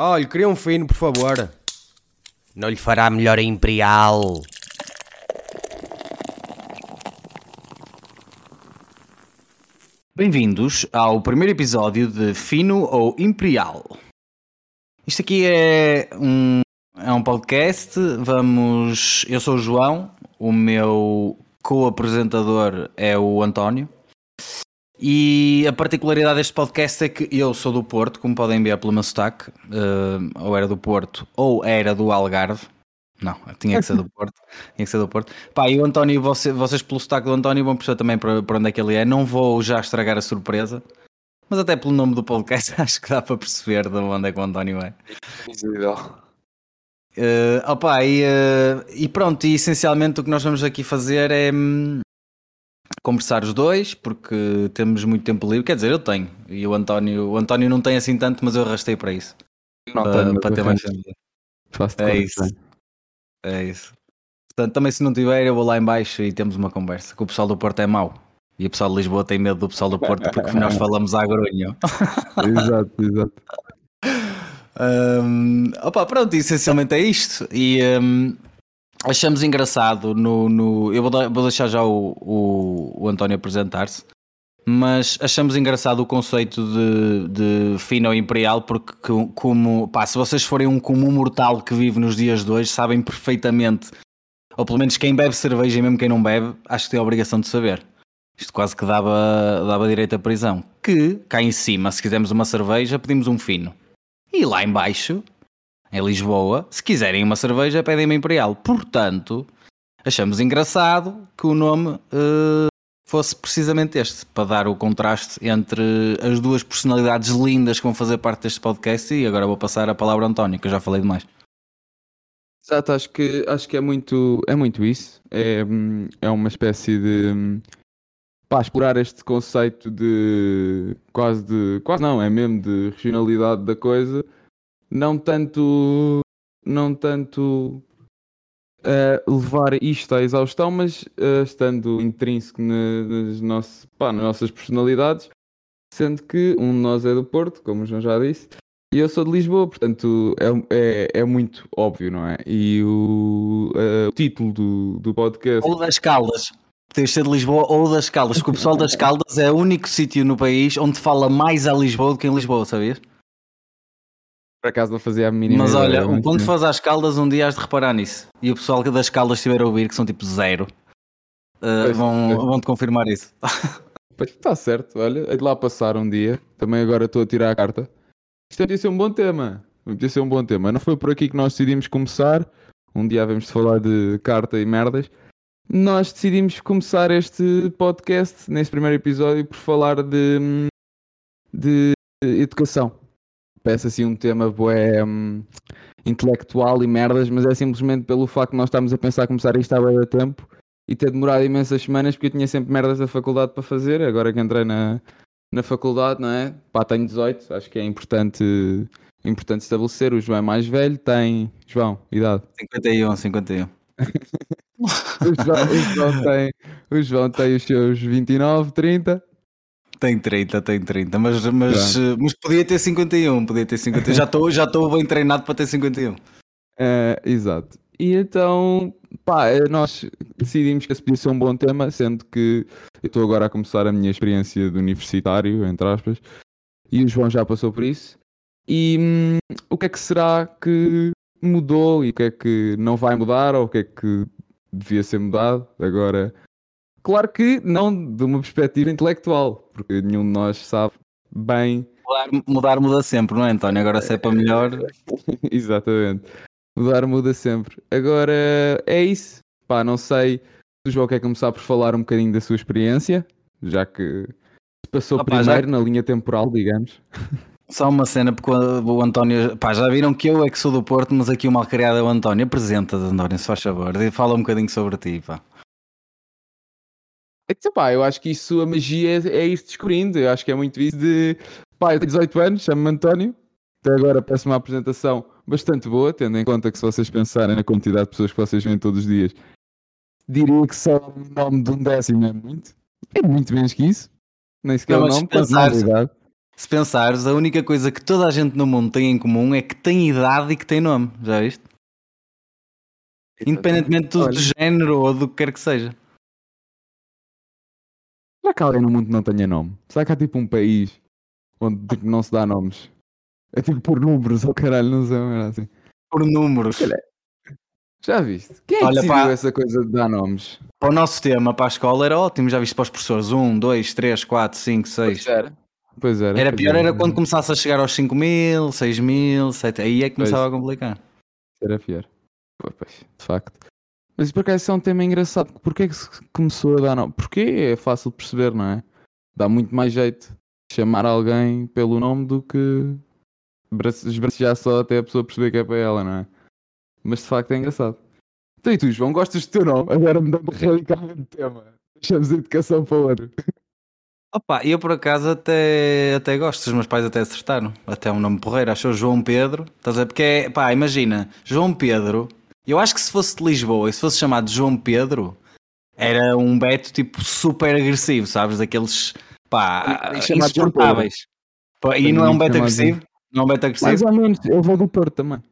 Olha, queria um fino, por favor. Não lhe fará melhor a Imperial. Bem-vindos ao primeiro episódio de Fino ou Imperial. Isto aqui é um, é um podcast. Vamos. Eu sou o João, o meu co-apresentador é o António. E a particularidade deste podcast é que eu sou do Porto, como podem ver pelo meu sotaque, uh, ou era do Porto ou era do Algarve. Não, tinha que ser do Porto. tinha que ser do Porto. Pá, e o António, você, vocês pelo sotaque do António vão perceber também para, para onde é que ele é. Não vou já estragar a surpresa, mas até pelo nome do podcast acho que dá para perceber de onde é que o António é. Visível. Uh, opa, e, uh, e pronto, e essencialmente o que nós vamos aqui fazer é hum, conversar os dois, porque temos muito tempo livre. Quer dizer, eu tenho, e o António, o António não tem assim tanto, mas eu arrastei para isso. Não para, tenho, para ter mais tempo. É isso. É isso. Portanto, também se não tiver, eu vou lá em baixo e temos uma conversa. Que o pessoal do Porto é mau. E o pessoal de Lisboa tem medo do pessoal do Porto porque nós falamos à grunho. exato, exato. Um, opa, pronto, essencialmente é isto. E um, achamos engraçado no. no- eu vou, vou deixar já o, o, o António apresentar-se. Mas achamos engraçado o conceito de, de fino imperial, porque co- como pá, se vocês forem um comum mortal que vive nos dias de hoje, sabem perfeitamente, ou pelo menos quem bebe cerveja e mesmo quem não bebe, acho que tem a obrigação de saber. Isto quase que dava, dava direito à prisão. Que cá em cima, se quisermos uma cerveja, pedimos um fino. E lá em baixo, em Lisboa, se quiserem uma cerveja, pedem uma Imperial. Portanto, achamos engraçado que o nome eh, fosse precisamente este, para dar o contraste entre as duas personalidades lindas que vão fazer parte deste podcast. E agora vou passar a palavra ao António, que eu já falei demais. Exato, acho que, acho que é muito, é muito isso. É, hum, é uma espécie de hum, pá, explorar este conceito de quase de quase não, é mesmo de regionalidade da coisa, não tanto não tanto eh, levar isto à exaustão, mas eh, estando intrínseco na- nas, nosso, pá, nas nossas personalidades, sendo que um de nós é do Porto, como o João já disse, e eu sou de Lisboa, portanto é, é, é muito óbvio, não é? E o, eh, o título do, do podcast. Ou das Caldas. Tens de ser de Lisboa ou das Caldas, porque o pessoal das Caldas é o único sítio no país onde fala mais a Lisboa do que em Lisboa, sabias? Por acaso não fazia a mínima Mas olha, quando sim. fores às Caldas, um dia has de reparar nisso. E o pessoal que das Caldas estiver a ouvir, que são tipo zero, uh, Pois, vão, pois. vão-te confirmar isso. Pois está certo, olha, hei de lá passar um dia. Também agora estou a tirar a carta. Isto podia ser um bom tema. Podia ser um bom tema. Não foi por aqui que nós decidimos começar. Um dia vamos de falar de carta e merdas. Nós decidimos começar este podcast, neste primeiro episódio, por falar de, hum, de educação. Parece assim um tema bué, hum, intelectual e merdas, mas é simplesmente pelo facto de nós estarmos a pensar começar isto há de tempo e ter demorado imensas semanas porque eu tinha sempre merdas da faculdade para fazer. Agora que entrei na, na faculdade, não é? Pá, tenho 18, acho que é importante, importante estabelecer. O João é mais velho, tem. João, idade. 51, 51. O João, o João tem, o João tem os seus 29, 30. Tem 30, tem 30, mas, mas, uh, mas podia ter 51, podia ter 51. Já estou já bem treinado para ter 51. É, exato. E então, pá, eh, nós decidimos que esse podia ser um bom tema, sendo que eu estou agora a começar a minha experiência de universitário, entre aspas, e o João já passou por isso. E hum, o que é que será que mudou e o que é que não vai mudar ou o que é que devia ser mudado agora? Claro que não de uma perspectiva intelectual, porque nenhum de nós sabe bem Mudar, mudar muda sempre, não é, António? Agora se é para melhor. Exatamente. Mudar muda sempre. Agora é isso. Pá, não sei se o João quer começar por falar um bocadinho da sua experiência, já que passou Opa, já primeiro na linha temporal, digamos. Só uma cena, porque o António. Pá, já viram que eu é que sou do Porto, mas aqui o malcriado é o António. Apresenta-te, António, se faz favor. Fala um bocadinho sobre ti, pá. É que, pá, eu acho que isso, a magia é, é ir descobrindo. Eu acho que é muito isso de. Pá, eu tenho 18 anos, chamo-me António. Até agora peço uma apresentação bastante boa, tendo em conta que se vocês pensarem na quantidade de pessoas que vocês veem todos os dias, diria que só o nome de um décimo é muito. É muito menos que isso. Nem sequer Não, o nome, pensares- se pensares, a única coisa que toda a gente no mundo tem em comum é que tem idade e que tem nome, já viste? Independentemente do, do género ou do que quer que seja. Será que alguém no mundo não tenha nome? Será que há tipo um país onde tipo, não se dá nomes? É tipo por números, ou caralho, não sei, era assim. Por números. Já viste? Quem é que Olha, decidiu pá. essa coisa de dar nomes? Para o nosso tema, para a escola, era ótimo. Já viste para os professores? 1, 2, 3, 4, 5, 6. era. Pois era. Era pois pior era quando começasse a chegar aos 5 mil, 6 mil, 7 Aí é que começava a complicar. Era pior. Pois, pois, de facto. Mas por acaso é um tema engraçado. Porquê é que se começou a dar nome? Porque é fácil de perceber, não é? Dá muito mais jeito chamar alguém pelo nome do que brace- esbracejar só até a pessoa perceber que é para ela, não é? Mas de facto é engraçado. Então e tu, João, gostas do teu nome? Agora mudando radicalmente de tema. Deixamos a educação para outro. Opa, eu por acaso até, até gosto, os meus pais até acertaram. Até um nome porreiro, achou João Pedro. Estás a? Porque é, pá, imagina, João Pedro. Eu acho que se fosse de Lisboa e se fosse chamado João Pedro, era um Beto tipo super agressivo, sabes? Daqueles, pá, E- e insuportáveis. E não é um Beto agressivo? Não é um Beto agressivo? Mais ou menos, eu vou do Porto também.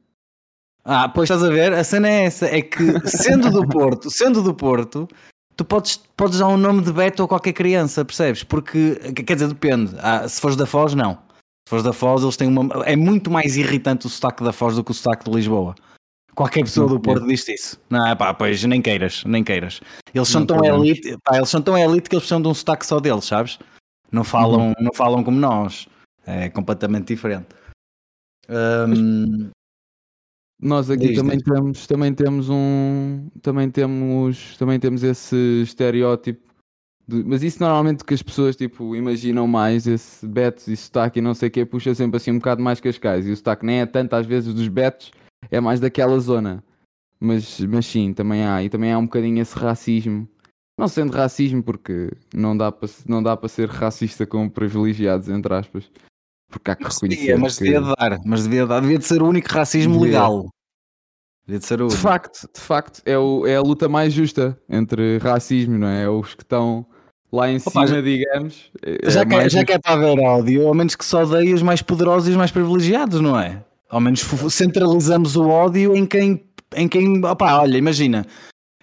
Ah, pois estás a ver, a cena é essa, é que sendo do Porto, sendo do Porto, tu podes, podes dar um nome de Beto a qualquer criança, percebes? Porque, quer dizer, depende. Ah, se fores da Foz, não. Se fores da Foz, eles têm uma. É muito mais irritante o sotaque da Foz do que o sotaque de Lisboa. Qualquer pessoa do Porto diz isso. Não, pá, pois nem queiras, nem queiras. Eles são Não tão podemos. elite, pá, eles são tão elite que eles precisam de um sotaque só deles, sabes? Não falam, não falam como nós. É completamente diferente. Hum, Nós aqui Diz, também diz. temos, também temos um, também temos, também temos esse estereótipo, de- mas isso normalmente que as pessoas tipo imaginam mais esse betos e sotaque e não sei o que puxa sempre assim um bocado mais cascais e o sotaque nem é tanto às vezes dos betos, é mais daquela zona, mas, mas sim, também há e também há um bocadinho esse racismo, não sendo racismo porque não dá para não dá para ser racista com privilegiados entre aspas, porque há que Mas reconhecer devia, mas que- devia de dar, mas devia dar, devia de ser o único racismo Devia. legal. Devia de ser o De facto, de facto, é, o- é a luta mais justa entre racismo, não é? É Os que estão lá em Opa, cima, já- digamos. é- já, é que, mais já que é para haver ódio, ao menos que só odeie os mais poderosos e os mais privilegiados, não é? Ao menos centralizamos o ódio em quem, em quem, opá, olha, imagina,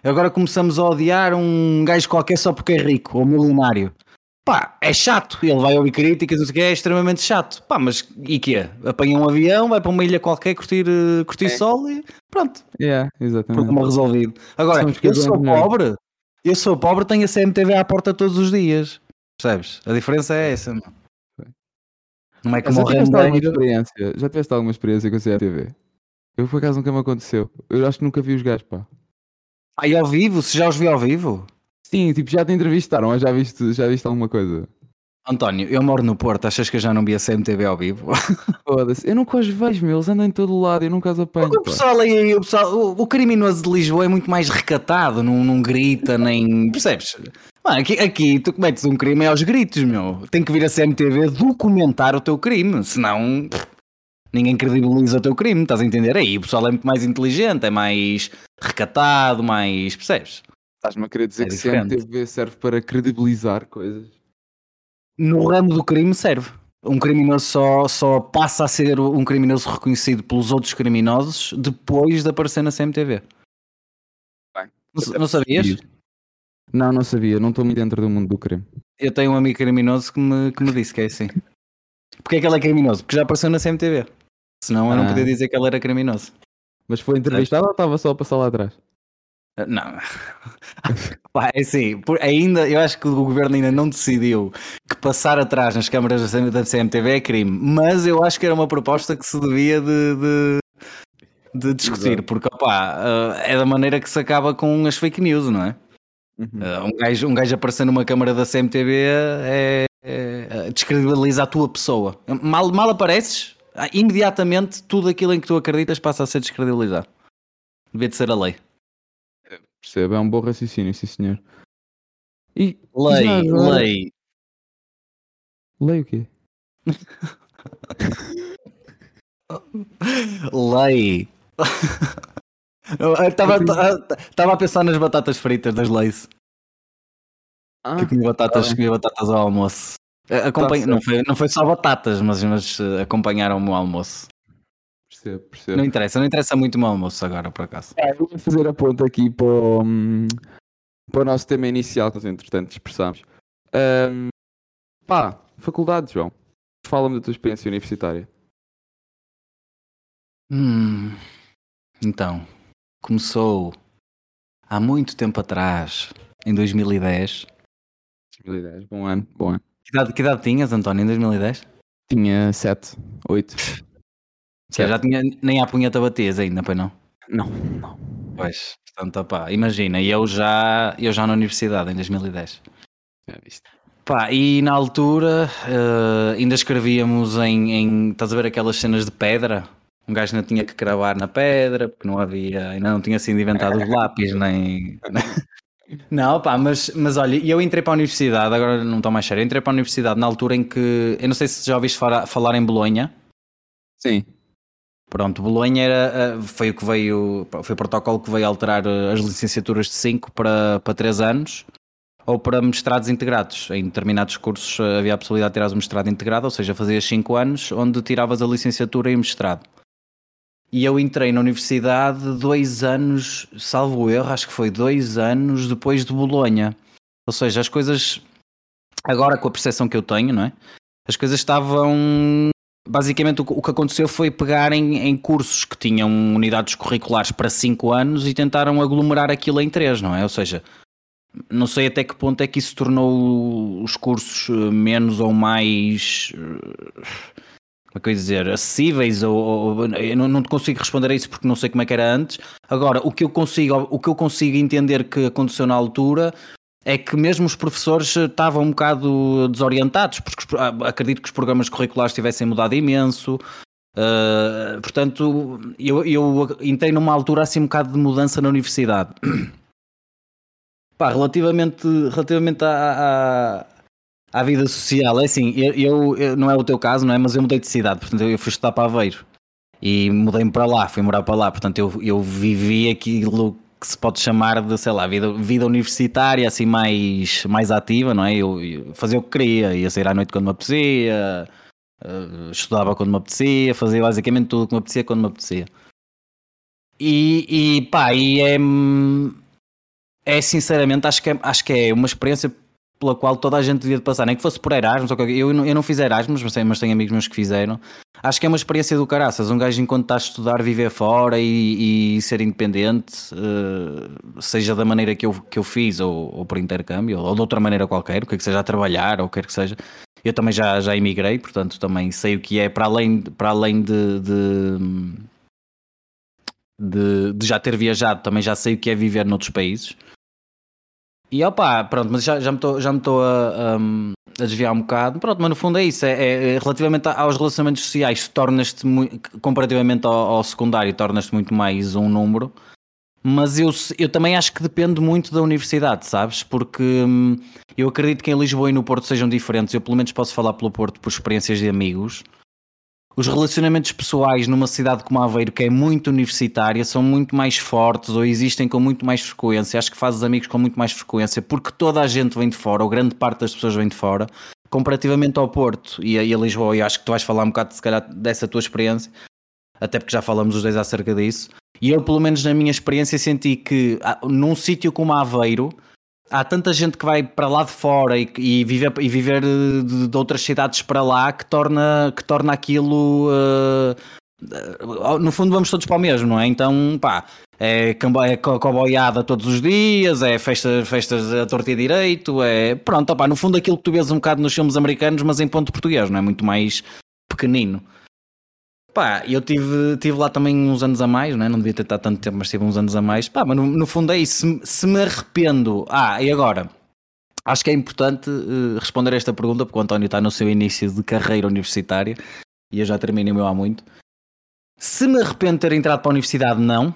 agora começamos a odiar um gajo qualquer só porque é rico ou milionário. Pá, é chato, ele vai ouvir críticas, não sei o que, é extremamente chato. Pá, mas e quê? Apanha um avião, vai para uma ilha qualquer curtir, eh, curtir sol e pronto. Yeah, exatamente. problema resolvido. Agora, eu sou pobre, eu sou pobre, tenho a CMTV à porta todos os dias. Percebes? A diferença é essa. Não, não é como já tiveste alguma rendeiro. experiência? Já tiveste alguma experiência com a CRTV? Eu por acaso nunca me aconteceu. Eu acho que nunca vi os gajos, pá. Aí ao vivo, se já os vi ao vivo. Sim, tipo, já te entrevistaram ou já viste, já viste alguma coisa? António, eu moro no Porto, achas que eu já não vi a CMTV ao vivo? Foda-se. Eu nunca os vejo, meu. Eles andam em todo lado. Eu nunca os apanho. O pessoal aí, o, pessoal, o, o criminoso de Lisboa é muito mais recatado, não, não grita, nem. Percebes? Mano, aqui, aqui tu cometes um crime é aos gritos, meu. Tem que vir a CMTV documentar o teu crime, senão pff, ninguém credibiliza o teu crime, estás a entender? Aí o pessoal é muito mais inteligente, é mais recatado, mais. Percebes? Estás-me a querer dizer É que diferente. CMTV serve para credibilizar coisas. No ramo do crime serve. Um criminoso só, só passa a ser um criminoso reconhecido pelos outros criminosos depois de aparecer na CMTV. Bem, não, não sabias? Não, não sabia. Não estou muito dentro do mundo do crime. Eu tenho um amigo criminoso que me, que me disse que é assim. Porquê é que ele é criminoso? Porque já apareceu na CMTV. Senão eu não Ah. podia dizer que ele era criminoso. Mas foi entrevistado ou estava só a passar lá atrás? Ah, Não. Pá, é assim, ainda, eu acho que o governo ainda não decidiu que passar atrás nas câmaras da CM da CMTV é crime, mas eu acho que era uma proposta que se devia de, de, de discutir, Exato. porque opá, ah, é da maneira que se acaba com as fake news, não é? Ah, um, gajo, um gajo aparecer numa câmara da CMTV é, é- descredibiliza a tua pessoa. Mal, mal apareces, imediatamente tudo aquilo em que tu acreditas passa a ser descredibilizado. Devia de ser a lei. Percebe? É um bom raciocínio, sim senhor. E Lei, agora- lei. Lei o quê? Lei. Estava estava a pensar nas batatas fritas das leis. Ah, Que eu comia batatas, tá batatas ao almoço. A- acompanha- Tá não, foi, não foi só batatas, mas, mas eh, acompanharam o meu almoço. Percebo, percebo. Não interessa, não interessa muito o meu almoço agora, por acaso. Eu vou fazer a ponta aqui para o, hum, para o nosso tema inicial que nós entretanto dispersámos. Ahm, pá, faculdade, João. Fala-me da tua experiência universitária. Hum, então, começou há muito tempo atrás, em 2010. 2010, bom ano, bom ano. Que idade, que idade tinhas, António, em 2010? Tinha 7, 8. Já, já tinha, nem à punheta batias ainda, pois não? Não, não. Pois, portanto, opá, imagina, eu já, eu já na universidade em 2010. Já viste. Pá, e na altura eh, ainda escrevíamos em, em. Estás a ver aquelas cenas de pedra? Um gajo ainda tinha que cravar na pedra, porque não havia. Ainda não tinha sido inventado os lápis, nem. Não, pá, mas, mas olha, eu entrei para a universidade, agora não estou mais sério, eu entrei para a universidade na altura em que. Eu não sei se já ouviste falar, falar em Bolonha. Sim, Pronto, Bolonha era, eh, foi o que veio, foi o protocolo que veio alterar eh, as licenciaturas de 5 para, para 3 anos ou para mestrados integrados. Em determinados cursos eh, havia a possibilidade de tirares o mestrado integrado, ou seja, fazias 5 anos onde tiravas a licenciatura e o mestrado. E eu entrei na universidade dois anos, salvo erro, acho que foi dois anos depois de Bolonha. Ou seja, as coisas, agora com a percepção que eu tenho, não é? As coisas estavam basicamente o que- aconteceu foi pegar em, cursos que tinham unidades curriculares para 5 anos e tentaram aglomerar aquilo em 3, não é? Ou seja, não sei até que ponto é que isso tornou os cursos eh, menos ou mais. eh, Como é que eu ia dizer? Acessíveis ou, ou- eu não, não consigo responder a isso porque não sei como é que era antes. Agora, o que eu consigo, o que eu consigo entender que aconteceu na altura é que mesmo os professores eh, estavam um bocado desorientados, porque ah, acredito que os programas curriculares tivessem mudado imenso. Uh, portanto, eu, eu entrei numa altura assim um bocado de mudança na universidade. Pá, relativamente, relativamente à, à, à vida social, é assim, eu- eu- não é o teu caso, não é? Mas eu mudei de cidade, portanto eu fui estudar para Aveiro e mudei-me para lá, fui morar para lá, portanto eu, eu vivi aquilo que se pode chamar de, sei lá, vida, vida universitária, assim mais, mais ativa, não é? Eu, eu fazia o que queria, ia sair à noite quando me apetecia, eh, estudava quando me apetecia, fazia basicamente tudo o que me apetecia quando me apetecia. E, e pá, e é, é sinceramente, acho que é, acho que é uma experiência pela qual toda a gente devia de passar, nem que fosse por Erasmus, ou qualquer- eu, eu não fiz Erasmus, mas tenho, mas tenho amigos meus que fizeram. Acho que é uma experiência do caraças, um gajo enquanto está a estudar, viver fora e, e ser independente, eh, seja da maneira que eu, que eu fiz, ou, ou por intercâmbio, ou de outra maneira qualquer, o que é que seja a trabalhar, ou o que quer que seja. Eu também já, já emigrei, portanto também sei o que é, para além, para além de, de, de, de já ter viajado, também já sei o que é viver noutros países. E opá, pronto, mas já, já me estou a, a desviar um bocado. Pronto, mas no fundo é isso. É, é- é relativamente aos relacionamentos sociais, tornas-te comparativamente ao, ao secundário, tornas-te muito mais um número. Mas eu, eu também acho que depende muito da universidade, sabes? Porque hum, eu acredito que em Lisboa e no Porto sejam diferentes. Eu pelo menos posso falar pelo Porto por experiências de amigos. Os relacionamentos pessoais numa cidade como Aveiro, que é muito universitária, são muito mais fortes ou existem com muito mais frequência. Acho que fazes amigos com muito mais frequência, porque toda a gente vem de fora, ou grande parte das pessoas vem de fora, comparativamente ao Porto e a, e a Lisboa. E acho que tu vais falar um bocado, se calhar, dessa tua experiência, até porque já falamos os dois acerca disso. E eu, pelo menos na minha experiência, senti que ah, num sítio como Aveiro, há tanta gente que vai para lá de fora e, e viver, e viver de, de outras cidades para lá que torna, que torna aquilo. eh, no fundo, vamos todos para o mesmo, não é? Então, pá, é, é co- coboiada todos os dias, é festa, festas a torta e direito, é. Pronto, opá, no fundo, aquilo que tu vês um bocado nos filmes americanos, mas em ponto português, não é? Muito mais pequenino. Pá, eu tive, tive lá também uns anos a mais, né? não devia ter estado tanto tempo, mas tive uns anos a mais. Pá, mas no, no fundo é isso. Se, se me arrependo. Ah, e agora? Acho que é importante eh, responder a esta pergunta, porque o António está no seu início de carreira universitária e eu já terminei o meu há muito. Se me arrependo de ter entrado para a universidade, não,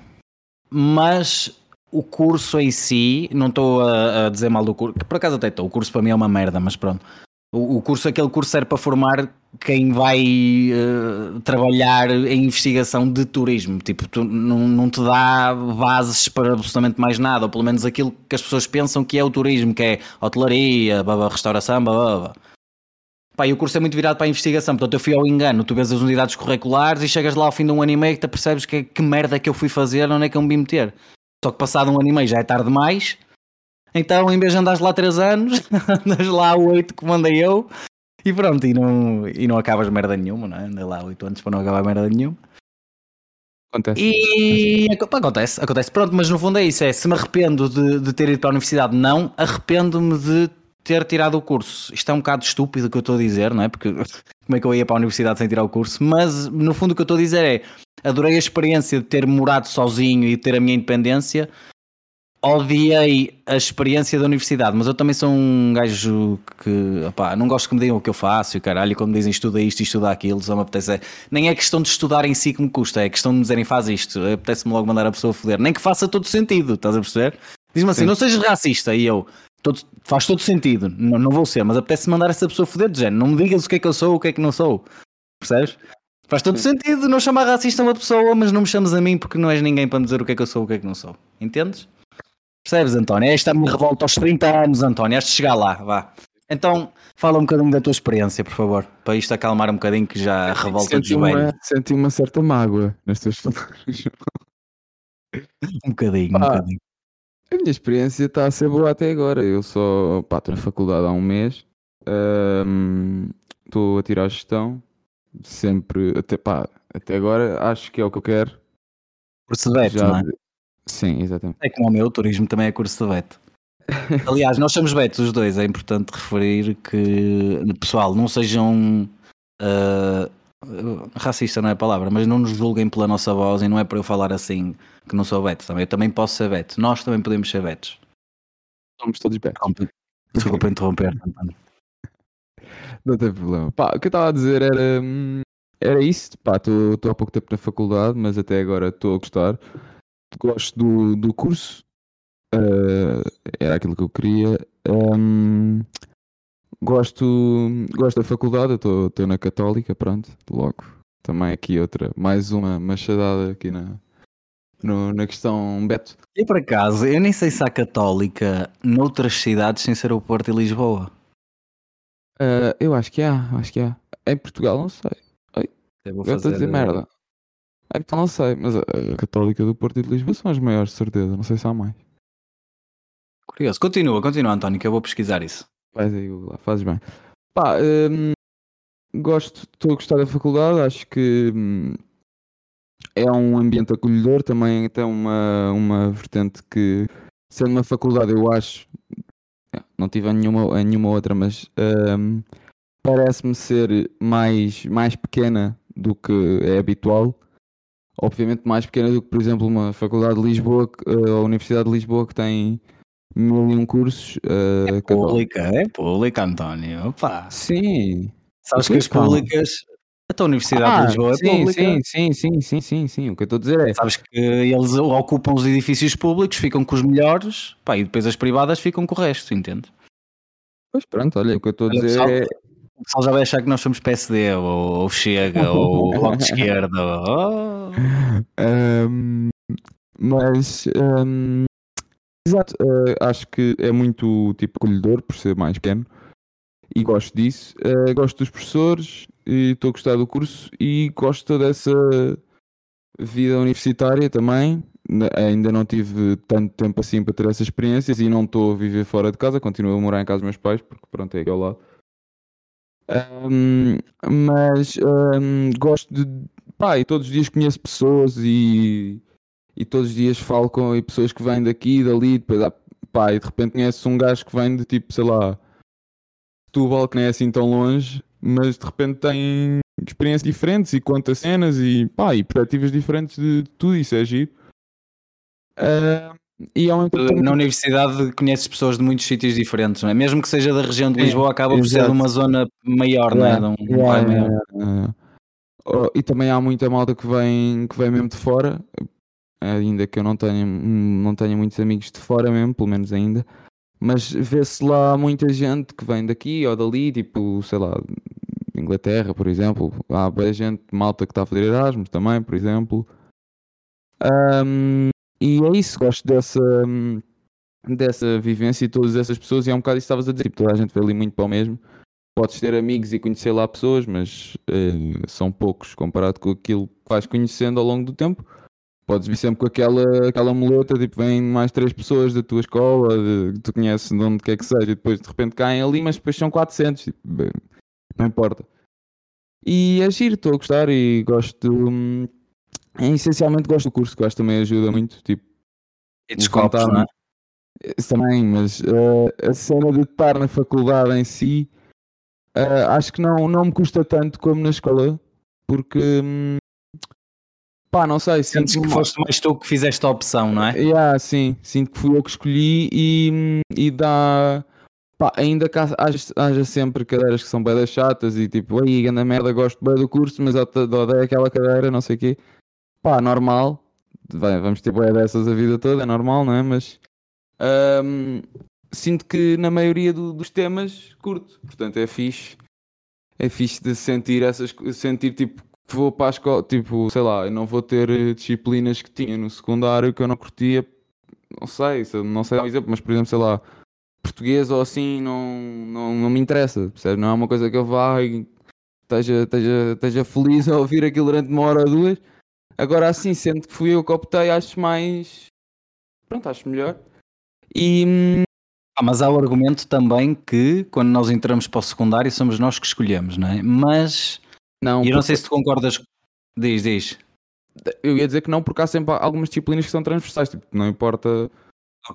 mas o curso em si, não estou a, a dizer mal do curso, que por acaso até estou, o curso para mim é uma merda, mas pronto. O, curso, aquele curso serve para formar quem vai eh, trabalhar em investigação de turismo. Tipo, tu, não, te dá bases para absolutamente mais nada, ou pelo menos aquilo que as pessoas pensam que é o turismo, que é hotelaria, baba, restauração, baba. Pá, e o curso é muito virado para a investigação, portanto eu fui ao engano, tu vês as unidades curriculares e chegas lá ao fim de um ano e meio que te percebes que, que merda que eu fui fazer, onde é que eu me vim meter. Só que passado um ano e meio já é tarde demais, então em vez de andares lá 3 anos, andas lá 8 como andei eu, e pronto, e não, e não acabas merda nenhuma, não é? Andei lá 8 anos para não acabar merda nenhuma. Acontece. E acontece, acontece. Pronto, mas no fundo é isso: é se me arrependo de, de ter ido para a universidade, não, arrependo-me de ter tirado o curso. Isto é um bocado estúpido o que eu estou a dizer, não é? Porque como é que eu ia para a universidade sem tirar o curso? Mas no fundo o que eu estou a dizer é adorei a experiência de ter morado sozinho e de ter a minha independência. Odiei a experiência da universidade, mas eu também sou um gajo que opá, não gosto que me digam o que eu faço e caralho, quando me dizem estuda isto e estuda aquilo, só me apetece. é- Nem é questão de estudar em si que me custa, é questão de me dizerem faz isto, apetece-me logo mandar a pessoa foder, nem que faça todo sentido, estás a perceber? Diz-me assim, Sim. não sejas racista, e eu, todo- faz todo sentido, não, não vou ser, mas apetece mandar essa pessoa foder de género, não me digas o que é que eu sou, o que é que não sou, percebes? Faz todo sentido não chamar racista uma pessoa, mas não me chames a mim porque não és ninguém para me dizer o que é que eu sou, o que é que não sou, entendes? Percebes, António? Esta é a minha revolta aos 30 anos, António. Has de chegar lá, vá. Então, fala um bocadinho da tua experiência, por favor, para isto acalmar um bocadinho que já a revolta de joelho. uma, senti uma certa mágoa nas tuas palavras. Um bocadinho, um Ah. bocadinho. A minha experiência está a ser boa até agora. Eu só pá, estou na faculdade há um mês. Estou a tirar gestão. Sempre, até, pá, até agora acho que é o que eu quero. Beto, não é? Sim, exatamente. É como o meu, o turismo também é curso de Beto. Aliás, nós somos Betos os dois, é importante referir que, pessoal, não sejam. ah, racista não é a palavra, mas não nos julguem pela nossa voz e não é para eu falar assim que não sou Beto também. Eu também posso ser Beto, nós também podemos ser Betos. Somos todos bem. Desculpa interromper, António. Não tem problema. Pá, o que eu estava a dizer era, hum, era isso. Pá, estou há pouco tempo na faculdade, mas até agora estou a gostar. Gosto do, do curso. eh, era aquilo que eu queria. Hum, gosto, gosto da faculdade. Estou na Católica, pronto. Logo. Também aqui outra, mais uma machadada aqui na, no- na questão Beto. E por acaso, eu nem sei se há católica noutras cidades sem ser o Porto e Lisboa. Eh, eu acho que há, acho que há. Em Portugal não sei. Eu vou Eu estou a dizer fazer- merda. É, então não sei, mas a, a Católica do Porto e de Lisboa são as maiores, de certeza. Não sei se há mais. Curioso. Continua, continua, António, que eu vou pesquisar isso. Vais aí, Google, fazes bem. Pá, hum, gosto, estou a gostar da faculdade, acho que hum, é um ambiente acolhedor, também tem uma, uma vertente que, sendo uma faculdade, eu acho, é, não tive em nenhuma, em nenhuma outra, mas hum, parece-me ser mais, mais pequena do que é habitual. Obviamente mais pequena do que, por exemplo, uma faculdade de Lisboa, eh, a Universidade de Lisboa, que tem mil e um cursos. eh, católicos. Pública, é pública, António. Opa. Sim. Sabes que as públicas. A Universidade de Lisboa é Ah, sim, pública. sim, sim, sim, sim, sim, sim. O que eu estou a dizer é. Sabes que eles ocupam os edifícios públicos, ficam com os melhores, pá, e depois as privadas ficam com o resto, entende? Pois pronto, olha, o que eu estou a Olha, dizer pessoal, é. O pessoal já vai achar que nós somos PSD, ou, ou Chega, ou Bloco de Esquerda. ou- Ahm, mas. ahm, exato, eh, acho que é muito tipo acolhedor por ser mais pequeno e gosto disso. Eh, gosto dos professores e estou a gostar do curso e gosto dessa vida universitária também. Ainda não tive tanto tempo assim para ter essas experiências e não estou a viver fora de casa, continuo a morar em casa dos meus pais, porque pronto, é aqui ao lado. Ahm, mas ahm, gosto de. Pá, e todos os dias conheço pessoas e, e todos os dias falo com e pessoas que vêm daqui e dali. Depois, pá, e de repente conheço um gajo que vem de tipo, sei lá, Setúbal, que nem é assim tão longe, mas de repente tem experiências diferentes e conta cenas e, pá, e perspectivas diferentes de, de tudo isso, é giro. Ah, e ao tempo também- Na universidade conheces pessoas de muitos sítios diferentes, não é? Mesmo que seja da região de Sim, Lisboa, acaba por ser de uma zona maior, não é? Um Yeah, yeah, yeah. Oh, e também há muita malta que vem, que vem mesmo de fora, ainda que eu não tenha, não tenha muitos amigos de fora mesmo, pelo menos ainda. Mas vê-se lá muita gente que vem daqui ou dali, tipo, sei lá, Inglaterra, por exemplo. Há boa gente, malta que está a fazer Erasmus também, por exemplo. Ahm, e é isso, gosto dessa, dessa vivência e todas essas pessoas. E é um bocado isso que estavas a dizer, tipo, toda a gente vê ali muito para o mesmo. Podes ter amigos e conhecer lá pessoas, mas eh, são poucos comparado com aquilo que vais conhecendo ao longo do tempo. Podes vir sempre com aquela, aquela muleta, tipo, vêm mais três pessoas da tua escola, que tu conheces de onde quer que seja, e depois de repente caem ali, mas depois são 400, tipo, bem, não importa. E é giro, estou a gostar e gosto. hum, essencialmente gosto do curso, que acho que também ajuda muito. Tipo, E descopos, levantar-me. não é? Também, mas eh, a cena de estar na faculdade em si, eh, acho que não, não me custa tanto como na escola, porque hum, pá, não sei, Sentes sinto que foste mais tu que fizeste a opção, não é? Yeah, sim, sinto que fui eu que escolhi e, hum, e dá. Pá, ainda que haja, haja sempre cadeiras que são bem chatas e tipo, aí, grande merda, gosto bem do curso, mas odeio aquela cadeira, não sei o quê. Pá, normal. Vamos ter boia dessas a vida toda, é normal, não é? Mas hum, sinto que na maioria do- dos temas curto, portanto é fixe. É fixe de sentir essas sentir tipo que vou para a escola, tipo, sei lá, eu não vou ter eh, disciplinas que tinha no secundário que eu não curtia, não sei, se- não sei dar um exemplo, mas por exemplo, sei lá, português ou assim não, não, não me interessa, percebes? Não é uma coisa que eu vá e esteja, esteja, esteja feliz a ouvir aquilo durante uma hora ou duas. Agora assim, sendo que fui eu que optei, acho mais. Pronto, acho melhor. E. Ah, mas há o argumento também que quando nós entramos para o secundário somos nós que escolhemos, não é? Mas Não, e eu não porque- sei se tu concordas. Diz, diz. eu ia dizer que não, porque há sempre algumas disciplinas que são transversais, tipo, não importa,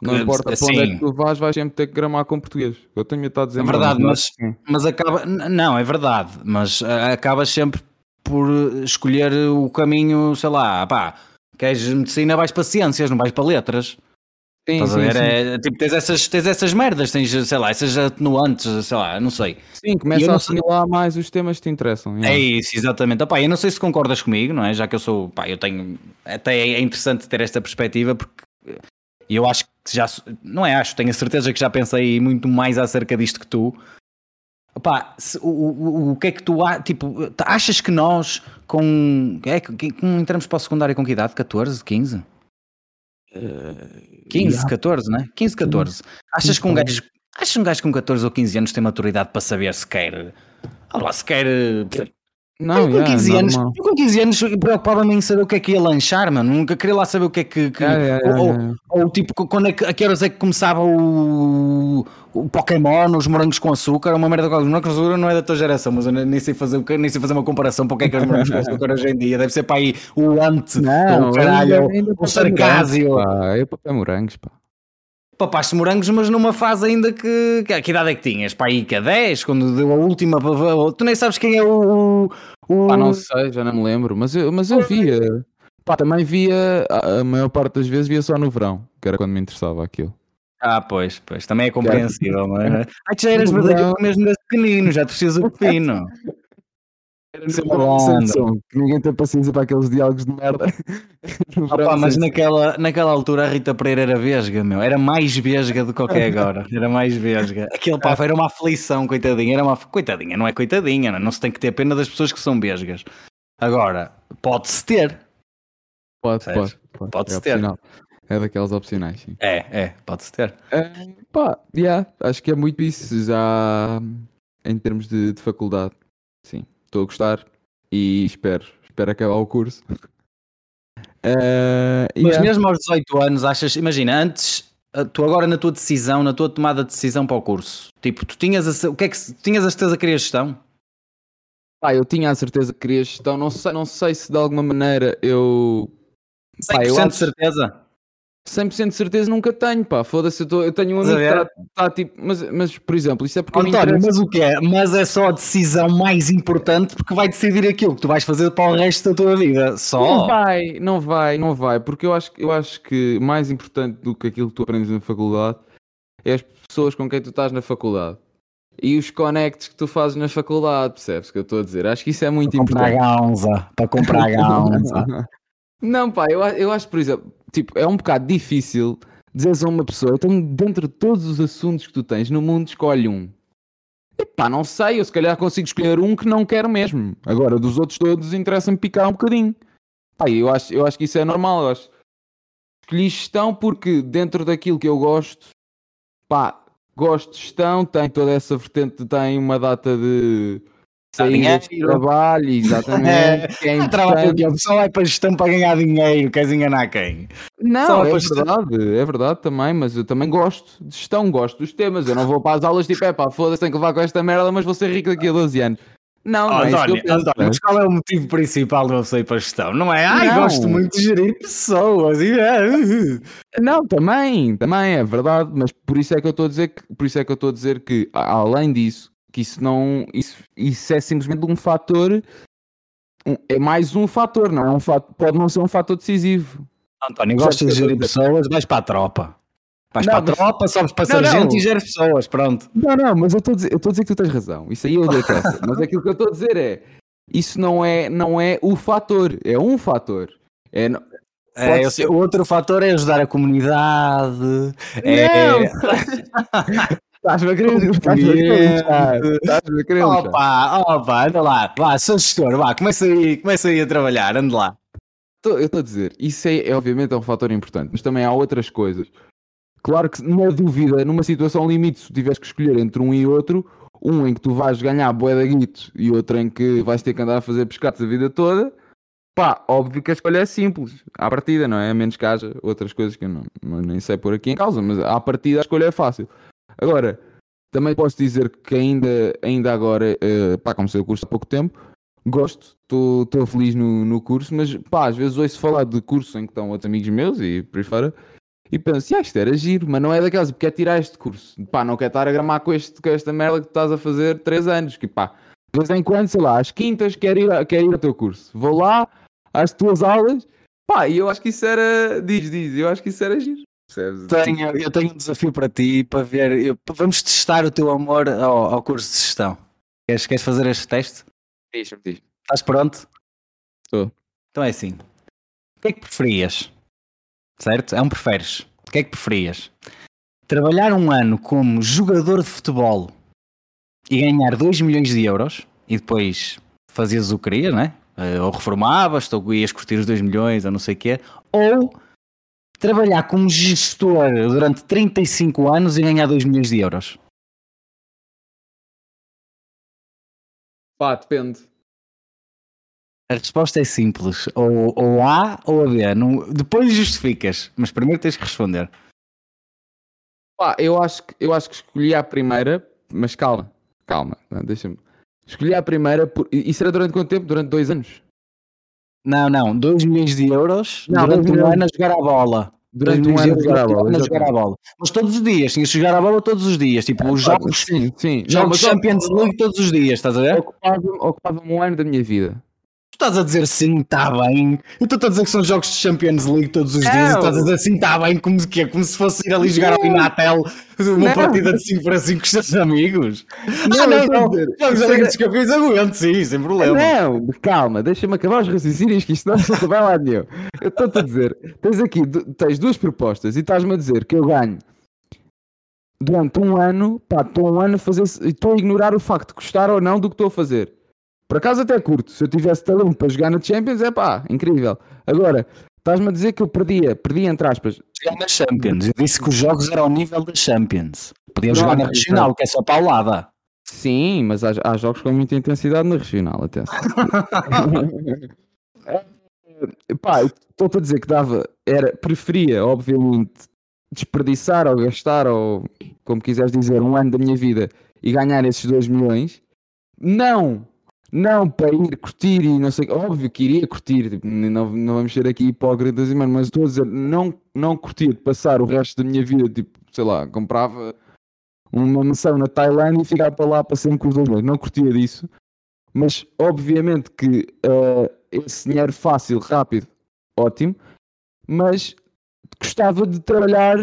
não importa para onde é que tu vais, vais sempre ter que gramar com português. Eu tenho estado a dizer É verdade, mas- sim. mas acaba. Não, é verdade, mas ah, acabas sempre por eh, escolher o caminho, sei lá, pá, queres medicina, vais para ciências, não vais para letras. Sim, Estás a sim, ver? É, tipo, tens essas, tens essas merdas, tens, sei lá, essas atenuantes, sei lá, não sei. Sim, eu começa não a sei- assimilar mais os temas que te interessam. É yeah. isso, exatamente. Opá, eu não sei se concordas comigo, não é? Já que eu sou, pá, eu tenho. Até é interessante ter esta perspectiva porque eu acho que já. Não é, acho, tenho a certeza que já pensei muito mais acerca disto que tu. Opá, se- o, o, o que é que tu. Tipo, achas que nós com. É, que entramos para o secundário com que idade? 14, 15? 15, yeah. 14, né? 15, 14. Achas que um gajo. Achas um gajo com 14 ou 15 anos tem maturidade para saber se quer. Ah, lá, se quer. Não, eu, com yeah, 15 anos, eu com 15 anos preocupava-me em saber o que é que ia lanchar, mano. Nunca queria lá saber o que é que. que- Yeah, yeah, ou, ou, tipo, quando é que, a que horas é que começava o, o Pokémon, os morangos com açúcar, uma merda com morangos com açúcar não é da tua geração, mas eu nem sei fazer, nem sei fazer uma comparação para o que é que é os morangos com açúcar hoje em dia. Deve ser para aí o ante, Não, o caralho, ainda- o- ainda o sarcásio. morangos, pá, É morangos, pá. Papaste morangos, mas numa fase ainda que. Que, que idade é que tinhas? Para aí que a 10, quando deu a última. Tu nem sabes quem é o. o Pá, não sei, já não me lembro, mas eu, mas eu via. Pá, também via, a maior parte das vezes via só no verão, que era quando me interessava aquilo. Ah, pois, pois, também é compreensível, não é? Ai, tu já eras verão. mesmo desde pequenino, já torcias o pepino. Sempre malandro. som, que ninguém tem paciência para aqueles diálogos de merda. Opa, mas naquela, naquela altura a Rita Pereira era vesga, meu. Era mais vesga do que o que é agora. Era mais vesga. Aquele pá era uma aflição, coitadinha. Era uma coitadinha, não é coitadinha, não, é? não se tem que ter pena das pessoas que são vesgas. Agora, pode-se ter. Pode, pode, pode. Pode-se é ter. opcional. É daquelas opcionais, sim. É, é, pode-se ter. É, pá, yeah, acho que é muito isso já em termos de, de faculdade. Sim, estou a gostar e espero, espero acabar o curso. Eh, Mas yeah. mesmo aos 18 anos, achas, imagina, antes, ah, tu agora na tua decisão, na tua tomada de decisão para o curso, tipo, tu tinhas a, o que é que tinhas a certeza que querias gestão? Pá, eu tinha a certeza que queria gestão, não sei, não sei se de alguma maneira eu. 100% Pá, eu de acho- certeza? 100% de certeza nunca tenho, pá, foda-se, eu, tô- eu tenho um a amigo que está tipo, mas, mas por exemplo, isso é porque António, mas o que é? Mas é só a decisão mais importante porque vai decidir aquilo que tu vais fazer para o resto da tua vida. Não Só. vai, não vai, não vai, porque eu acho, que- eu acho que mais importante do que aquilo que tu aprendes na faculdade é as pessoas com quem tu estás na faculdade e os connects que tu fazes na faculdade, percebes o que eu estou a dizer? Acho que isso é muito comprar importante. gaunza. Para comprar gaunza. Não, pá, eu, a- eu acho, por exemplo, tipo, é um bocado difícil dizeres a uma pessoa, então dentro de todos os assuntos que tu tens no mundo, escolhe um. Epá, não sei, eu se calhar consigo escolher um que não quero mesmo. Agora, dos outros todos, interessa-me picar um bocadinho. Pá, eu acho, eu acho que isso é normal, eu acho. Escolhi gestão porque dentro daquilo que eu gosto, pá, gosto de gestão, tem toda essa vertente, tem uma data de Dinheiro. trabalho, exatamente. que é Trabalho que pessoal vai para gestão para ganhar dinheiro, queres enganar quem? Não, Só é verdade, é verdade também, mas eu também gosto de gestão, gosto dos temas. Eu não vou para as aulas tipo, é pá, foda-se, tenho que levar com esta merda, mas vou ser rico daqui a 12 anos. Não, não é eu António, penso. António, mas qual é o motivo principal de uma pessoa ir para a gestão? Não é? Ai, Não. gosto muito de gerir pessoas. E, é, Não, também, também é verdade, mas por isso é que eu estou a dizer que, por isso é que eu estou a dizer que além disso, que isso não, isso, isso é simplesmente um fator, um- é mais um fator, não é um fator, pode não ser um fator decisivo. António, Sabes gostas de gerir pessoas, vais para a tropa. Vais Não, para a tropa, sobes para Não, não. sargento e geres pessoas, pronto. Não, não, mas eu estou a dizer, eu estou a dizer que tu tens razão. Isso aí eu dei mas aquilo que eu estou a dizer é, isso não é, não é o fator, é um fator. É, É, ser- o outro fator é ajudar a comunidade. Não! É, Estás-me a querer, estás-me a querer estás-me a querer opa, opa, anda lá, vá, sou gestor, vá, começa aí, começa aí a trabalhar, anda lá. Tô- eu estou a dizer, isso é, é obviamente é um fator importante, mas também há outras coisas. Claro que na dúvida, numa situação limite, se tiveres que escolher entre um e outro, um em que tu vais ganhar bué da guito e outro em que vais ter que andar a fazer pescados a vida toda, pá, óbvio que a escolha é simples, à partida, não é? A menos que haja outras coisas que eu não, nem sei pôr aqui em causa, mas à partida a escolha é fácil. Agora, também posso dizer que ainda, ainda agora, eh, pá, comecei o curso há pouco tempo, gosto, estou feliz no, no curso, mas pá, às vezes ouço falar de curso em que estão outros amigos meus e por aí fora, e penso, ah, isto era giro, mas não é daquelas, porque é tirar este curso, pá, não quer estar a gramar com, este, com esta merda que tu estás a fazer 3 anos, que pá, de vez em quando, sei lá, às quintas quero ir, quero ir ao teu curso, vou lá, às tuas aulas, pá, e eu acho que isso era, diz, diz, eu acho que isso era giro, percebes? Tenho, eu tenho um desafio para ti, para ver, eu- vamos testar o teu amor ao, ao curso de gestão. Queres, queres fazer este teste? Diz, diz. Estás pronto? Estou. Então é assim, o que é que preferias? Certo? É um preferes. O que é que preferias? Trabalhar um ano como jogador de futebol e ganhar 2 milhões de euros e depois fazias o que querias, né? Eh, Ou reformavas, ou ias curtir os 2 milhões, ou não sei o quê. Ou trabalhar como gestor durante 35 anos e ganhar 2 milhões de euros. Pá, depende. A resposta é simples, ou, ou A ou a B. Não- depois justificas, mas primeiro tens que responder. Pá, eu acho, que, eu acho que escolhi a primeira, mas calma, calma, deixa-me. Escolhi a primeira, por... e isso era durante quanto tempo? Durante dois anos? Não, não, 2 milhões de euros Não, durante um ano a jogar a bola. Durante um ano a de jogar a bola, a jogar a bola. Mas todos os dias, tinhas que jogar a bola todos os dias. Tipo, os Ah, jogos, sim, sim. Não, jogos mas Champions League todos os dias, estás a ver? ocupava-me ocupava um ano da minha vida. Tu estás a dizer sim, está bem. Eu estou a dizer que são jogos de Champions League todos os dias e Não. estás a dizer sim, está bem, como, se- que como se fosse ir ali jogar ali na Atel uma Não. partida de 5 para 5 com os teus amigos. Não, Ah, não, não. Jogos da Liga dos Campeões aguento, sim, sem problema. Não, calma, deixa-me acabar os raciocínios que isto não não vai lá nenhum. Eu estou-te a dizer, tens aqui, tens duas propostas e estás-me a dizer que eu ganho durante um ano, pá, estou um ano a fazer, estou a ignorar o facto de gostar ou não do que estou a fazer. Por acaso até curto, se eu tivesse talento para jogar na Champions, é pá, incrível. Agora, estás-me a dizer que eu perdia, perdi entre aspas, Jogar na Champions. Eu disse que os jogos eram ao nível da Champions. Podiam Pronto, jogar na então. regional, que é só paulada. Sim, mas há, há jogos com muita intensidade na regional, atenção. Pá, estou-te a dizer que dava, era, preferia, obviamente, desperdiçar ou gastar, ou como quiseres dizer, um ano da minha vida e ganhar esses 2 milhões. Não! Não para ir curtir e não sei, óbvio que iria curtir, tipo, não, não vamos ser aqui hipócritas, mano, mas estou a dizer, não, não curtir passar o resto da minha vida, tipo, sei lá, comprava uma mansão na Tailândia e ficar para lá para sempre com os. Não curtia disso, mas obviamente que eh, esse dinheiro fácil, rápido, ótimo, mas gostava de trabalhar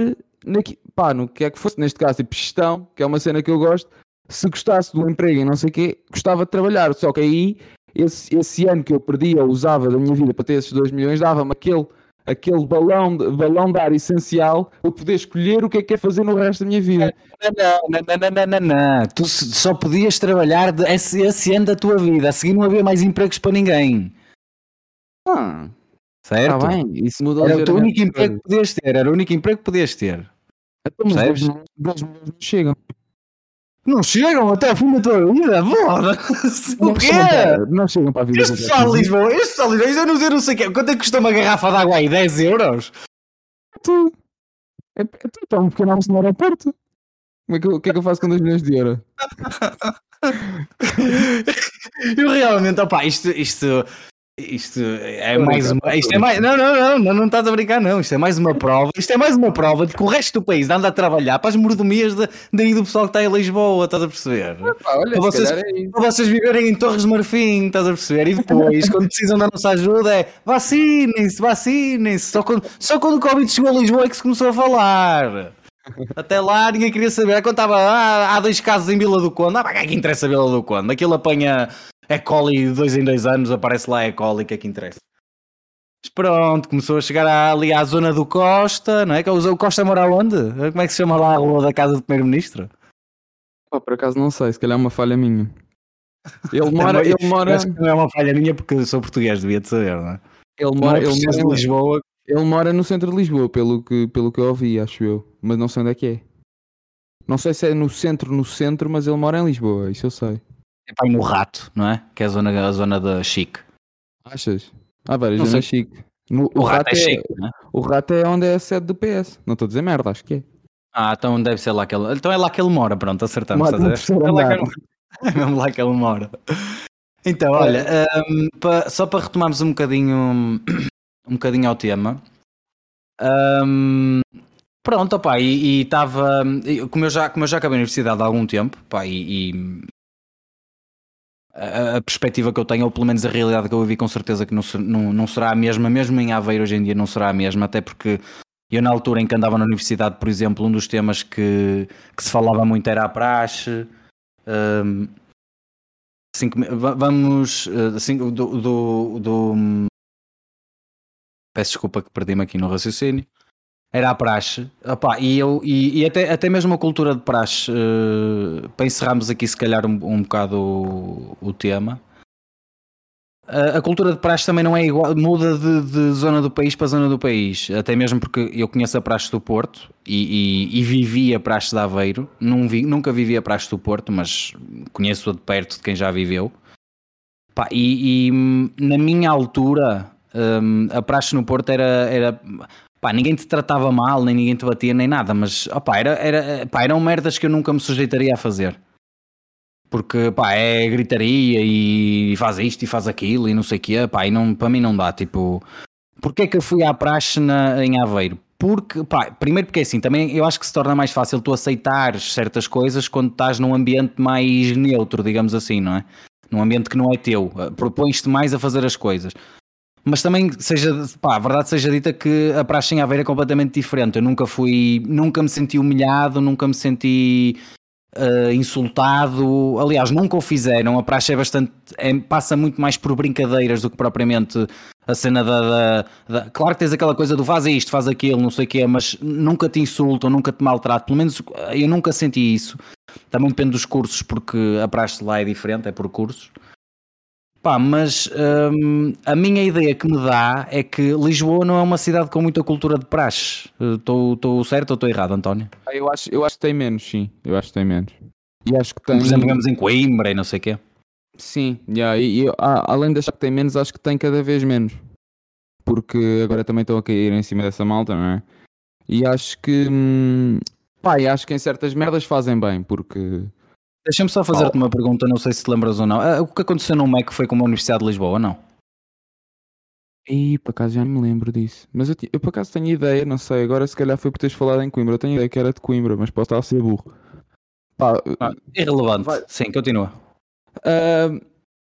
naqui, pá, no que é que fosse, neste caso, tipo gestão, que é uma cena que eu gosto. Se gostasse do emprego e não sei o quê, gostava de trabalhar. Só que aí, esse, esse ano que eu perdia ou usava da minha vida para ter esses 2 milhões, dava-me aquele, aquele balão, de- balão de ar essencial para eu poder escolher o que é que quer fazer no resto da minha vida. Não, não, não, não, não, não. Tu s- só podias trabalhar esse, esse ano da tua vida. A seguir não havia mais empregos para ninguém. Ah, Certo? está bem, isso mudou Era o único emprego que podias ter. Era o único emprego que podias ter. Então, mas Percebes? 10 milhões 10 milhões não chegam. Não chegam até ao fim da tua vida, foda-se. O quê? Não chegam para a vida Este de Lisboa, este de Lisboa, eu não, eu não sei o quê. Quanto é que custa uma garrafa de água aí? 10 euros? Tu- É, é tu, está um pequeno almoço no aeroporto. Como é que, o que é que eu faço com 2 milhões de euros? Eu realmente, opá, isto, isto, isto é mais uma. Isto é mais. Não, não, não, não, não estás a brincar, não. Isto é mais uma prova. Isto é mais uma prova de que o resto do país anda a trabalhar para as mordomias de- daí do pessoal que está em Lisboa, estás a perceber? Pá, olha, Para vocês- é. Para vocês viverem em Torres de Marfim, estás a perceber? E depois, quando precisam da nossa ajuda, é vacinem-se, vacinem-se. Só quando, só quando o Covid chegou a Lisboa é que se começou a falar. Até lá ninguém queria saber. Quando estava, ah, há dois casos em Vila do Conde, ah, que é que interessa a Vila do Conde? Aquilo apanha E. coli de dois em dois anos, aparece lá E. coli, que é que interessa? Mas pronto, começou a chegar ali à zona do Costa, não é? Que o Costa mora onde? Como é que se chama lá a rua da casa do Primeiro-Ministro? Pá, por acaso não sei, se calhar é uma falha minha. Ele mora, ele mora, Acho que não é uma falha minha porque sou português, devia de saber, não é? ele Não mora, é ele mora, em- Lisboa. ele mora no centro de Lisboa, pelo que, pelo que eu ouvi, acho eu. Mas não sei onde é que é. Não sei se é no centro, no centro, mas ele mora em Lisboa, isso eu sei. É para ir no Rato, não é? Que é a zona, a zona da Chique. Achas? Há várias Não zonas chique. No- O, rato, é chique, não é? o rato é onde é a sede do PS. Não estou a dizer merda, acho que é. Ah, então deve ser lá que ele. Então é lá que ele mora, pronto, acertamos. Estás a ver? É, lá que ele... é mesmo lá que ele mora. Então, olha, hum, pa- só para retomarmos um bocadinho, um bocadinho ao tema. hum, pronto, opá, e estava. Como, eu já- como eu já acabei a universidade há algum tempo, pá, e. e a, perspectiva que eu tenho, ou pelo menos a realidade que eu vivi, com certeza que não, não, não será a mesma, mesmo em Aveiro hoje em dia não será a mesma, até porque eu, na altura em que andava na universidade, por exemplo, um dos temas que, que se falava muito era a praxe. hum, que- va- vamos. eh, Assim, do, do, do- Peço desculpa que perdi-me aqui no raciocínio. Era a praxe. Opá, e eu, e, e até, até mesmo a cultura de praxe, eh, para encerrarmos aqui, se calhar, um, um bocado o, o tema. A, a cultura de praxe também não é igual, muda de, de zona do país para zona do país. Até mesmo porque eu conheço a praxe do Porto e, e, e vivi a praxe de Aveiro. Vi, nunca vivi a praxe do Porto, mas conheço-a de perto de quem já viveu. E, e, hum, na minha altura, hum, a praxe no Porto era. era pá, ninguém te tratava mal, nem ninguém te batia, nem nada, mas opá, era, era, pá, eram merdas que eu nunca me sujeitaria a fazer. Porque pá, é gritaria e faz isto e faz aquilo e não sei o quê, pá, e não, para mim não dá. Tipo, porque é que eu fui à praxe na, em Aveiro? Porque, pá, primeiro porque é assim, também eu acho que se torna mais fácil tu aceitares certas coisas quando estás num ambiente mais neutro, digamos assim, não é? Num ambiente que não é teu, propões-te mais a fazer as coisas. Mas também seja, pá, a verdade seja dita que a praxe em Aveiro é completamente diferente. Eu nunca fui, nunca me senti humilhado, nunca me senti eh, insultado. Aliás, nunca o fizeram. A praxe é bastante, é- passa muito mais por brincadeiras do que propriamente a cena da, da- da- Claro que tens aquela coisa do faz isto, faz aquilo, não sei o quê, mas nunca te insultam, nunca te maltratam. Pelo menos eu nunca senti isso. Também depende dos cursos, porque a praxe lá é diferente, é por cursos. Pá, mas hum, a minha ideia que me dá é que Lisboa não é uma cidade com muita cultura de praxe. Estou certo ou estou errado, António? Ah, Eu acho, eu acho que tem menos, sim. Eu acho que tem menos. E acho que tem. Por exemplo, vemos em Coimbra e não sei o quê. Sim, yeah, e, e, a- além de achar que tem menos, acho que tem cada vez menos. Porque agora também estão a cair em cima dessa malta, não é? E acho que. Hum, pá, e acho que em certas merdas fazem bem, porque. Deixa-me só fazer-te uma pergunta, não sei se te lembras ou não. Ah, O que aconteceu no MEC foi com a Universidade de Lisboa ou não? Ih, por acaso já não me lembro disso. Mas eu, eu por acaso tenho ideia, não sei, agora se calhar foi por teres falado em Coimbra. Eu tenho ideia que era de Coimbra, mas posso estar a ser burro. Pá, Ah, irrelevante. Vai. Sim, continua. Ah,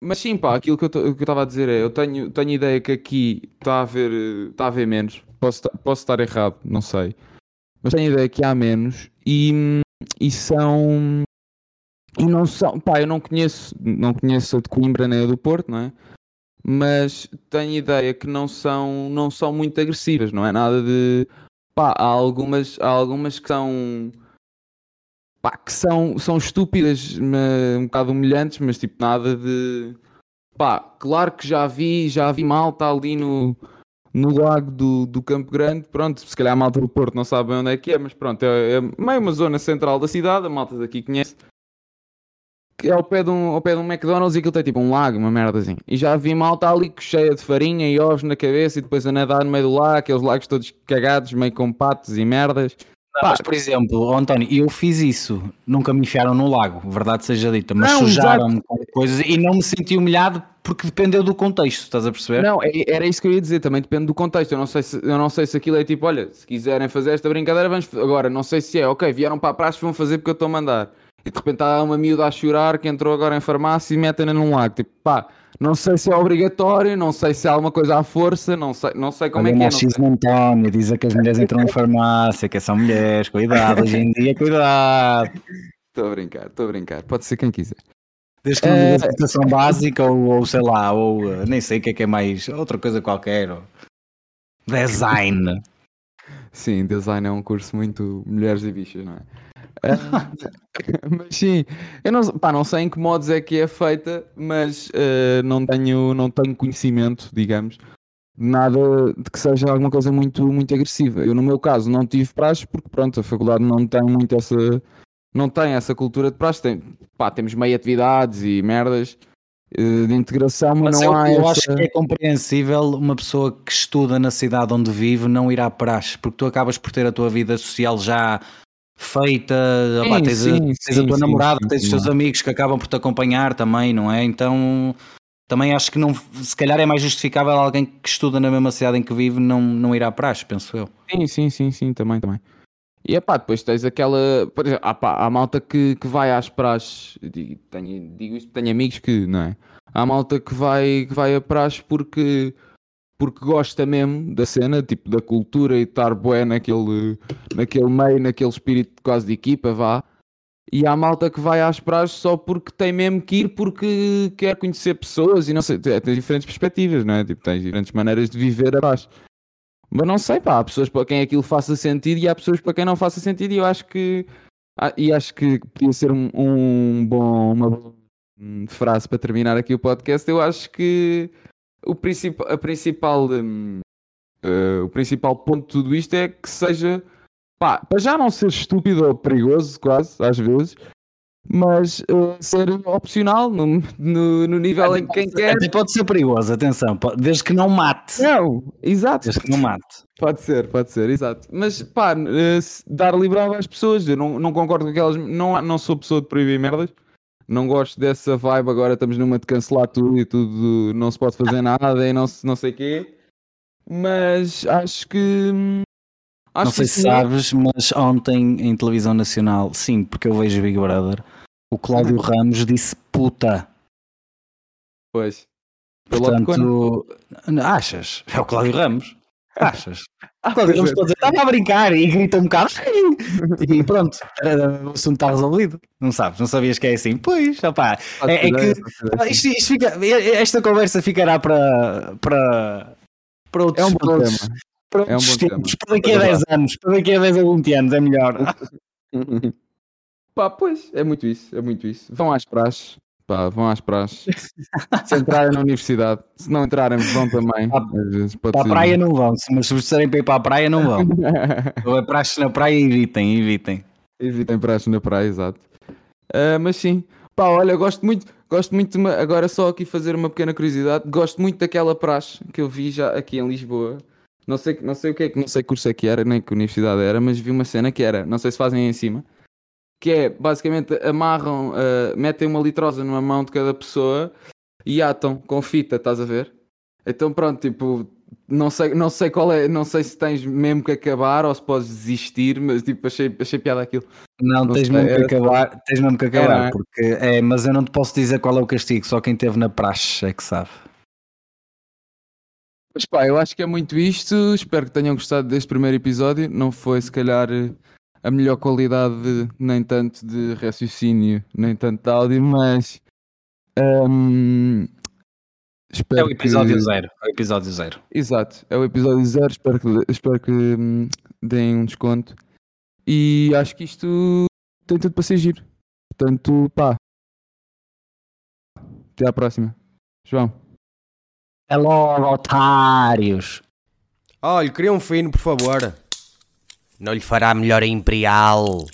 mas sim, pá, aquilo que eu estava a dizer é, eu tenho, tenho ideia que aqui está a haver, está a haver menos. Posso, posso estar errado, não sei. Mas tenho ideia que há menos e, e são. E não são. Pá, eu não conheço, não conheço a de Coimbra nem a do Porto, não é? Mas tenho ideia que não são, não são muito agressivas, não é nada de. Pá, há algumas, há algumas que são pá, que são, são estúpidas, um bocado humilhantes, mas tipo nada de pá, claro que já vi, já vi malta ali no, no lago do, do Campo Grande. Pronto, se calhar a malta do Porto não sabe onde é que é, mas pronto, é, é meio uma zona central da cidade, a malta daqui conhece. Que é ao pé, de um, ao pé de um McDonald's e aquilo tem tipo um lago, uma merda assim. E já vi malta ali cheia de farinha e ovos na cabeça e depois a nadar no meio do lago, aqueles lagos todos cagados, meio com patos e merdas. Não, mas, por exemplo, António, eu fiz isso, nunca me enfiaram no lago, verdade seja dita, mas sujaram-me com coisas e não me senti humilhado porque dependeu do contexto, estás a perceber? Não, é- era isso que eu ia dizer, também depende do contexto. Eu não sei se, eu não sei se aquilo é tipo, olha, se quiserem fazer esta brincadeira, vamos. Agora, não sei se é, ok, vieram para a praxe, vão fazer porque eu estou a mandar. E de repente há uma miúda a chorar que entrou agora em farmácia e metem-na num lago. Tipo, pá, não sei se é obrigatório, não sei se há alguma coisa à força, não sei, não sei como Olha, é que é. não machismo António, diz que as mulheres entram em farmácia, que são mulheres, cuidado, hoje em dia, cuidado. Estou a brincar, estou a brincar. Pode ser quem quiser. Desde que não diga educação básica ou, ou sei lá, ou uh, nem sei o que é que é mais, outra coisa qualquer. ou Design. Sim, design é um curso muito mulheres e bichos, não é? Ah, mas sim, eu não, pá, não sei em que modos é que é feita, mas ah, não, tenho, não tenho conhecimento, digamos, de nada de que seja alguma coisa muito, muito agressiva. Eu, no meu caso, não tive praxe porque, pronto, a faculdade não tem muito essa, não tem essa cultura de praxe. Tem, pá, temos meio atividades e merdas eh, de integração, mas, Mas não eu, há eu essa... acho que é compreensível uma pessoa que estuda na cidade onde vive não ir à praxe, porque tu acabas por ter a tua vida social já feita, Sim, tens, a, sim, tens a sim, tua sim, namorada, tens os teus amigos que acabam por te acompanhar também, não é? Então também acho que não, se calhar é mais justificável alguém que estuda na mesma cidade em que vive não, não ir à praxe, penso eu. Sim, sim, sim, sim, também, também. E é pá, depois tens aquela. Por exemplo, há, pá, há malta que, que vai às praxes. Digo, tenho, digo isto, tenho amigos que, não é? Há malta que vai, que vai a praxe porque, porque gosta mesmo da cena, tipo da cultura e estar bué naquele, naquele meio, naquele espírito quase de equipa, vá. E há malta que vai às praxes só porque tem mesmo que ir porque quer conhecer pessoas e não sei, tem diferentes perspectivas, não é? Tipo, tens diferentes maneiras de viver a praxe. Mas não sei, pá, há pessoas para quem aquilo faça sentido e há pessoas para quem não faça sentido e eu acho que ah, e acho que podia ser um, um bom, uma hum, frase para terminar aqui o podcast. Eu acho que o principal, a principal, hum, eh, o principal ponto de tudo isto é que seja pá, para já não ser estúpido ou perigoso, quase, às vezes, mas eh, ser opcional no, no, no nível em que quem quer. Até pode ser perigoso, atenção, pode- desde que não mate. Não, exato. Desde que não mate. Pode ser, pode ser, exato. Mas pá, se- dar liberdade às pessoas, eu não, não concordo com aquelas. Não, não sou pessoa de proibir merdas. Não gosto dessa vibe. Agora estamos numa de cancelar tudo e tudo, não se pode fazer nada e não, se- não sei o quê. Mas acho que. hum, Acho não sei que se é. sabes, mas ontem em televisão nacional, sim, porque eu vejo Big Brother, o Cláudio Ramos disse puta. Pois. Logo quando- Portanto, achas? É o Cláudio Ramos. Achas? Ah, pois Ramos é. dizer, estava a brincar e grita um bocado. E pronto, eh, o assunto está resolvido. Não sabes, não sabias que é assim? Pois, opá. É, é que ser assim. isto, isto fica, esta conversa ficará para, para, para outros, É um bom para outros, tema. para É um outros bom tempos, tema. para daqui a É 10 anos, para daqui a 10 a 20 anos é melhor. Pá, pois, é muito isso, é muito isso. Vão às praxes, pá, vão às praxes. se entrarem na universidade, se não entrarem, vão também. Pode Para a praia não vão, se- mas se precisarem para ir para a praia não vão. Ou é praxe na praia, evitem, evitem. Evitem praxes na praia, exato. Ah, mas sim, pá, olha, gosto muito, gosto muito de uma- agora só aqui fazer uma pequena curiosidade, gosto muito daquela praxe que eu vi já aqui em Lisboa. Não sei, não sei o que é que, não sei que curso é que era, nem que universidade era, mas vi uma cena que era, não sei se fazem aí em cima, que é basicamente amarram, ah, metem uma litrosa numa mão de cada pessoa e atam com fita, estás a ver? Então pronto, tipo, não sei, não sei qual é, não sei se tens mesmo que acabar ou se podes desistir, mas tipo, achei, achei piada aquilo. Não, Não tens mesmo que era acabar, tens mesmo que Era, acabar, é? porque é, mas eu não te posso dizer qual é o castigo, só quem teve na praxe é que sabe. Mas pá, eu acho que é muito isto. Espero que tenham gostado deste primeiro episódio. Não foi, se calhar, a melhor qualidade, nem tanto de raciocínio, nem tanto de áudio, mas. espero É o episódio que... zero, é o episódio zero. Exato, é o episódio zero. Espero que, espero que hum, deem um desconto. E acho que isto tem tudo para ser giro. Portanto, pá. Até à próxima. João. É logo, otários. Olha, queria um fino, por favor. Não lhe fará melhor a Imperial.